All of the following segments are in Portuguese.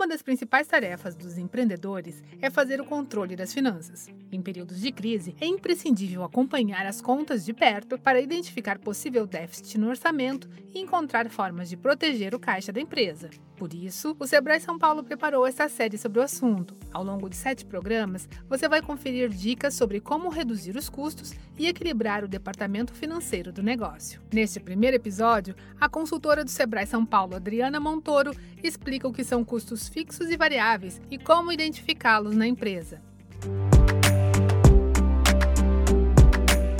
Uma das principais tarefas dos empreendedores é fazer o controle das finanças. Em períodos de crise, é imprescindível acompanhar as contas de perto para identificar possível déficit no orçamento e encontrar formas de proteger o caixa da empresa. Por isso, o Sebrae São Paulo preparou esta série sobre o assunto. Ao longo de sete programas, você vai conferir dicas sobre como reduzir os custos e equilibrar o departamento financeiro do negócio. Neste primeiro episódio, a consultora do Sebrae São Paulo, Adriana Montoro, explica o que são custos fixos e variáveis e como identificá-los na empresa.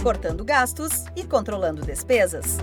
Cortando gastos e controlando despesas.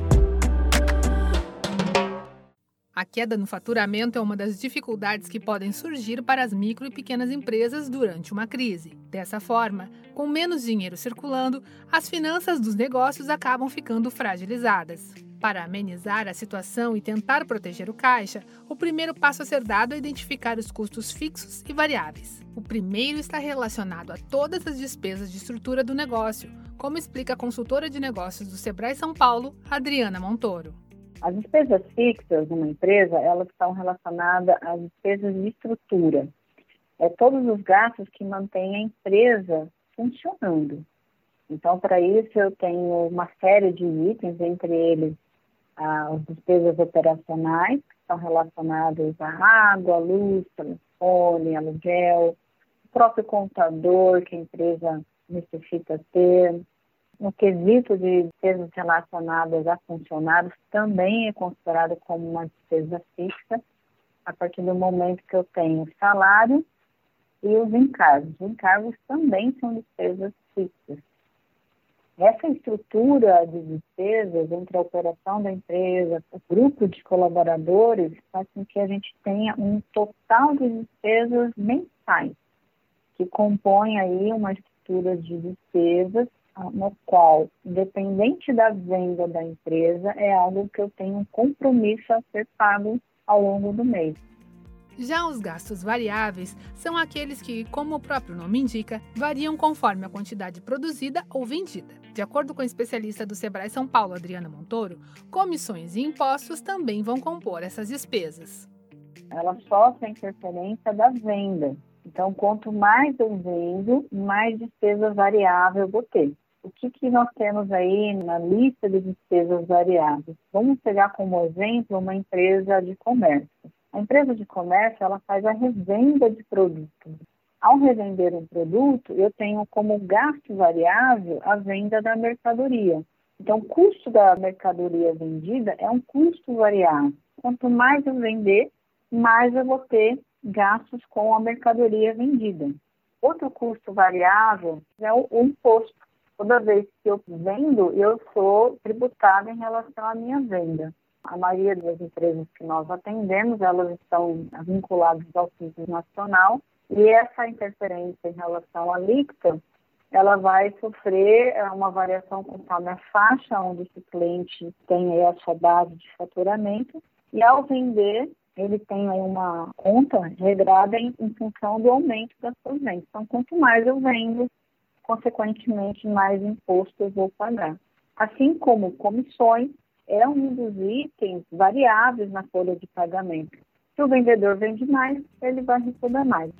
A queda no faturamento é uma das dificuldades que podem surgir para as micro e pequenas empresas durante uma crise. Dessa forma, com menos dinheiro circulando, as finanças dos negócios acabam ficando fragilizadas. Para amenizar a situação e tentar proteger o caixa, o primeiro passo a ser dado é identificar os custos fixos e variáveis. O primeiro está relacionado a todas as despesas de estrutura do negócio, como explica a consultora de negócios do Sebrae São Paulo, Adriana Montoro. As despesas fixas numa empresa, elas estão relacionadas às despesas de estrutura. É todos os gastos que mantêm a empresa funcionando. Então, para isso, eu tenho uma série de itens, entre eles as despesas operacionais, que são relacionadas à água, luz, telefone, aluguel, o próprio contador que a empresa necessita ter, no quesito de despesas relacionadas a funcionários também é considerado como uma despesa fixa a partir do momento que eu tenho salário e os encargos. Os encargos também são despesas fixas. Essa estrutura de despesas entre a operação da empresa, o grupo de colaboradores, faz com que a gente tenha um total de despesas mensais, que compõe aí uma estrutura de despesas no qual, independente da venda da empresa, é algo que eu tenho um compromisso a ser pago ao longo do mês. Já os gastos variáveis são aqueles que, como o próprio nome indica, variam conforme a quantidade produzida ou vendida. De acordo com a especialista do Sebrae São Paulo, Adriana Montoro, comissões e impostos também vão compor essas despesas. Ela sofre a interferência da venda. Então, quanto mais eu vendo, mais despesa variável eu vou ter. Que, que nós temos aí na lista de despesas variáveis? Vamos pegar como exemplo uma empresa de comércio. A empresa de comércio ela faz a revenda de produtos. Ao revender um produto, eu tenho como gasto variável a venda da mercadoria. Então, o custo da mercadoria vendida é um custo variável. Quanto mais eu vender, mais eu vou ter gastos com a mercadoria vendida. Outro custo variável é o, o imposto. Toda vez que eu vendo, eu sou tributada em relação à minha venda. A maioria das empresas que nós atendemos, elas estão vinculadas ao Simples Nacional e essa interferência em relação à alíquota, ela vai sofrer é, uma variação conforme a faixa onde esse cliente tem a sua base de faturamento e ao vender ele tem uma conta regrada em, em função do aumento das suas vendas. Então, quanto mais eu vendo, consequentemente, mais imposto eu vou pagar. Assim como comissões, é um dos itens variáveis na folha de pagamento. Se o vendedor vende mais, ele vai receber mais.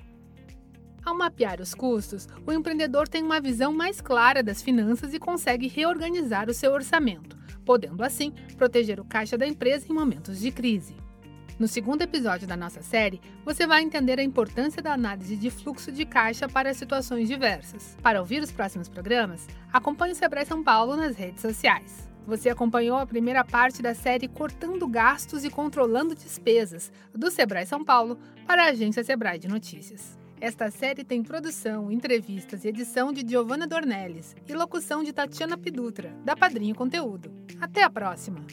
Ao mapear os custos, o empreendedor tem uma visão mais clara das finanças e consegue reorganizar o seu orçamento, podendo assim proteger o caixa da empresa em momentos de crise. No segundo episódio da nossa série, você vai entender a importância da análise de fluxo de caixa para situações diversas. Para ouvir os próximos programas, acompanhe o Sebrae São Paulo nas redes sociais. Você acompanhou a primeira parte da série Cortando Gastos e Controlando Despesas, do Sebrae São Paulo, para a agência Sebrae de Notícias. Esta série tem produção, entrevistas e edição de Giovanna Dornelles e locução de Tatiana Pidutra, da Padrinho Conteúdo. Até a próxima!